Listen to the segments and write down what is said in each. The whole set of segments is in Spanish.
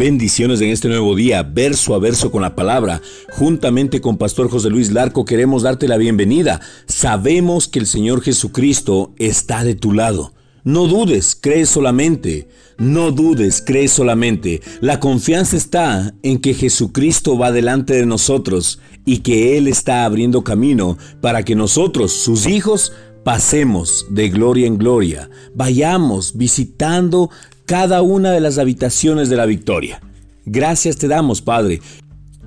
Bendiciones en este nuevo día, verso a verso con la palabra. Juntamente con Pastor José Luis Larco queremos darte la bienvenida. Sabemos que el Señor Jesucristo está de tu lado. No dudes, cree solamente. No dudes, cree solamente. La confianza está en que Jesucristo va delante de nosotros y que Él está abriendo camino para que nosotros, sus hijos, pasemos de gloria en gloria, vayamos visitando cada una de las habitaciones de la victoria. Gracias te damos, Padre.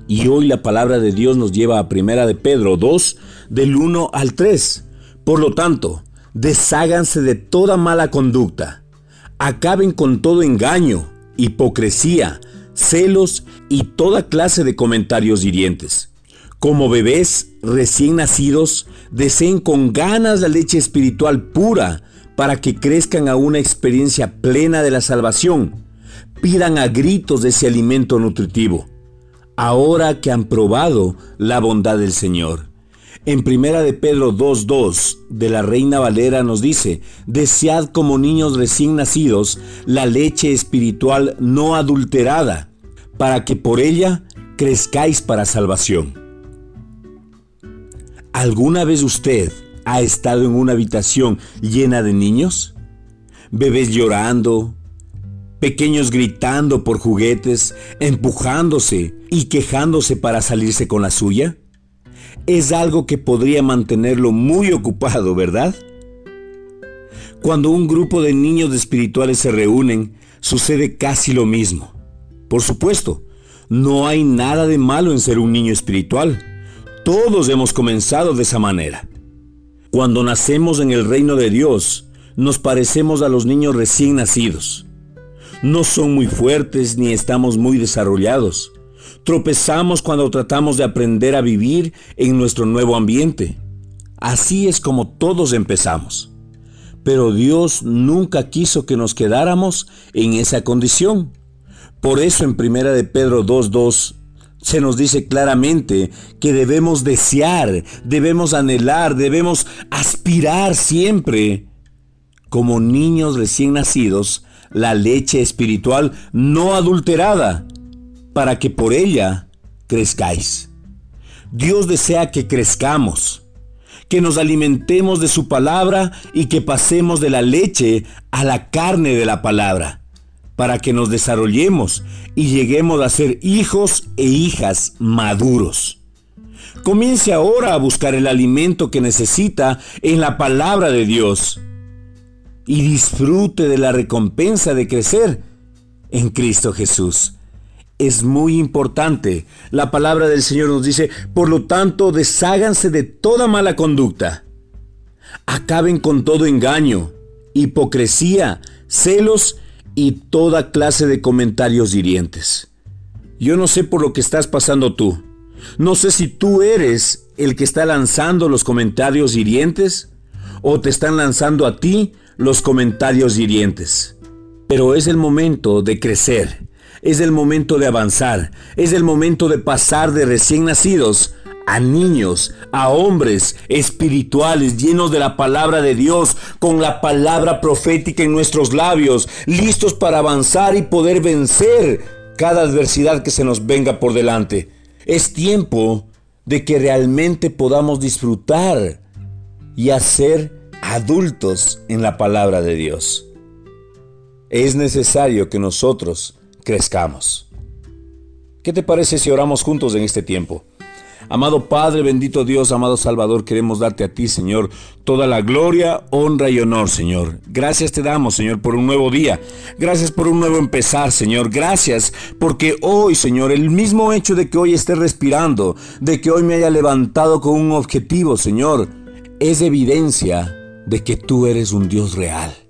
Y hoy la palabra de Dios nos lleva a Primera de Pedro 2, del 1 al 3. Por lo tanto, desháganse de toda mala conducta. Acaben con todo engaño, hipocresía, celos y toda clase de comentarios hirientes. Como bebés recién nacidos, deseen con ganas la leche espiritual pura para que crezcan a una experiencia plena de la salvación. Pidan a gritos de ese alimento nutritivo, ahora que han probado la bondad del Señor. En primera de Pedro 2.2 de la Reina Valera nos dice, desead como niños recién nacidos la leche espiritual no adulterada, para que por ella crezcáis para salvación. ¿Alguna vez usted ¿Ha estado en una habitación llena de niños? Bebés llorando, pequeños gritando por juguetes, empujándose y quejándose para salirse con la suya? Es algo que podría mantenerlo muy ocupado, ¿verdad? Cuando un grupo de niños espirituales se reúnen, sucede casi lo mismo. Por supuesto, no hay nada de malo en ser un niño espiritual. Todos hemos comenzado de esa manera. Cuando nacemos en el reino de Dios, nos parecemos a los niños recién nacidos. No son muy fuertes ni estamos muy desarrollados. Tropezamos cuando tratamos de aprender a vivir en nuestro nuevo ambiente. Así es como todos empezamos. Pero Dios nunca quiso que nos quedáramos en esa condición. Por eso en 1 de Pedro 2.2 se nos dice claramente que debemos desear, debemos anhelar, debemos aspirar siempre, como niños recién nacidos, la leche espiritual no adulterada, para que por ella crezcáis. Dios desea que crezcamos, que nos alimentemos de su palabra y que pasemos de la leche a la carne de la palabra para que nos desarrollemos y lleguemos a ser hijos e hijas maduros. Comience ahora a buscar el alimento que necesita en la palabra de Dios y disfrute de la recompensa de crecer en Cristo Jesús. Es muy importante. La palabra del Señor nos dice, por lo tanto, desháganse de toda mala conducta. Acaben con todo engaño, hipocresía, celos y toda clase de comentarios hirientes. Yo no sé por lo que estás pasando tú. No sé si tú eres el que está lanzando los comentarios hirientes o te están lanzando a ti los comentarios hirientes. Pero es el momento de crecer, es el momento de avanzar, es el momento de pasar de recién nacidos a niños, a hombres espirituales llenos de la palabra de Dios, con la palabra profética en nuestros labios, listos para avanzar y poder vencer cada adversidad que se nos venga por delante. Es tiempo de que realmente podamos disfrutar y hacer adultos en la palabra de Dios. Es necesario que nosotros crezcamos. ¿Qué te parece si oramos juntos en este tiempo? Amado Padre, bendito Dios, amado Salvador, queremos darte a ti, Señor, toda la gloria, honra y honor, Señor. Gracias te damos, Señor, por un nuevo día. Gracias por un nuevo empezar, Señor. Gracias porque hoy, Señor, el mismo hecho de que hoy esté respirando, de que hoy me haya levantado con un objetivo, Señor, es evidencia de que tú eres un Dios real.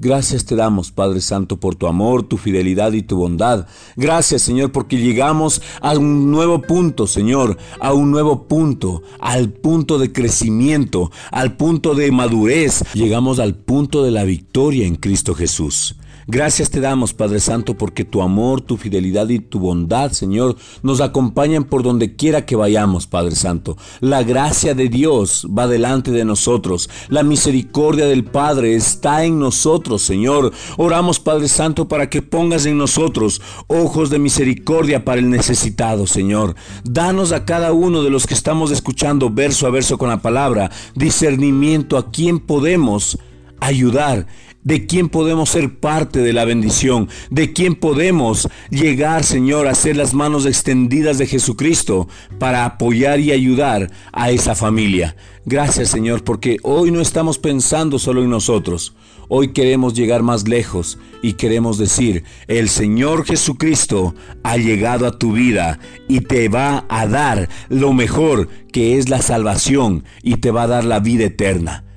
Gracias te damos, Padre Santo, por tu amor, tu fidelidad y tu bondad. Gracias, Señor, porque llegamos a un nuevo punto, Señor, a un nuevo punto, al punto de crecimiento, al punto de madurez. Llegamos al punto de la victoria en Cristo Jesús. Gracias te damos, Padre Santo, porque tu amor, tu fidelidad y tu bondad, Señor, nos acompañan por donde quiera que vayamos, Padre Santo. La gracia de Dios va delante de nosotros. La misericordia del Padre está en nosotros, Señor. Oramos, Padre Santo, para que pongas en nosotros ojos de misericordia para el necesitado, Señor. Danos a cada uno de los que estamos escuchando verso a verso con la palabra discernimiento a quién podemos ayudar de quién podemos ser parte de la bendición, de quién podemos llegar, Señor, a ser las manos extendidas de Jesucristo para apoyar y ayudar a esa familia. Gracias, Señor, porque hoy no estamos pensando solo en nosotros. Hoy queremos llegar más lejos y queremos decir, el Señor Jesucristo ha llegado a tu vida y te va a dar lo mejor que es la salvación y te va a dar la vida eterna.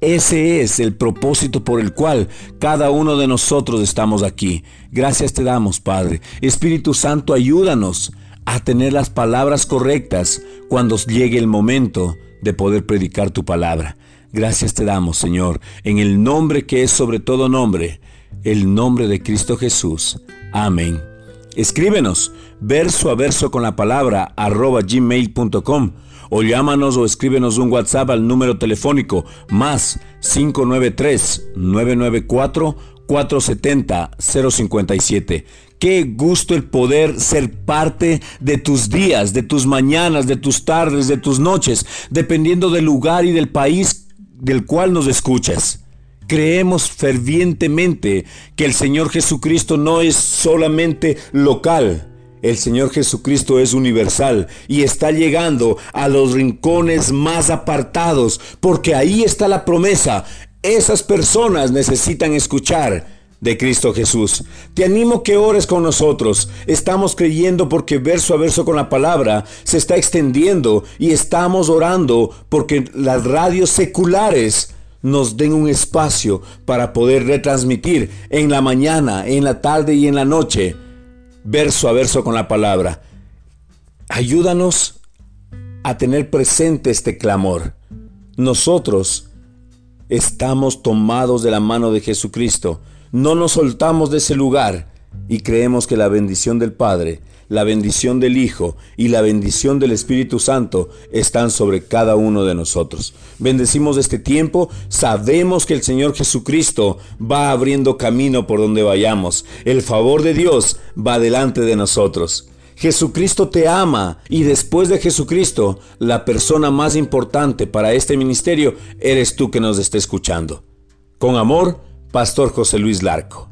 Ese es el propósito por el cual cada uno de nosotros estamos aquí. Gracias te damos, Padre. Espíritu Santo, ayúdanos a tener las palabras correctas cuando llegue el momento de poder predicar tu palabra. Gracias te damos, Señor, en el nombre que es sobre todo nombre, el nombre de Cristo Jesús. Amén. Escríbenos verso a verso con la palabra arroba gmail.com o llámanos o escríbenos un WhatsApp al número telefónico más 593-994-470-057. Qué gusto el poder ser parte de tus días, de tus mañanas, de tus tardes, de tus noches, dependiendo del lugar y del país del cual nos escuchas. Creemos fervientemente que el Señor Jesucristo no es solamente local, el Señor Jesucristo es universal y está llegando a los rincones más apartados, porque ahí está la promesa. Esas personas necesitan escuchar de Cristo Jesús. Te animo que ores con nosotros. Estamos creyendo porque verso a verso con la palabra se está extendiendo y estamos orando porque las radios seculares nos den un espacio para poder retransmitir en la mañana, en la tarde y en la noche verso a verso con la palabra. Ayúdanos a tener presente este clamor. Nosotros estamos tomados de la mano de Jesucristo. No nos soltamos de ese lugar y creemos que la bendición del Padre la bendición del Hijo y la bendición del Espíritu Santo están sobre cada uno de nosotros. Bendecimos este tiempo, sabemos que el Señor Jesucristo va abriendo camino por donde vayamos. El favor de Dios va delante de nosotros. Jesucristo te ama y después de Jesucristo, la persona más importante para este ministerio eres tú que nos está escuchando. Con amor, Pastor José Luis Larco.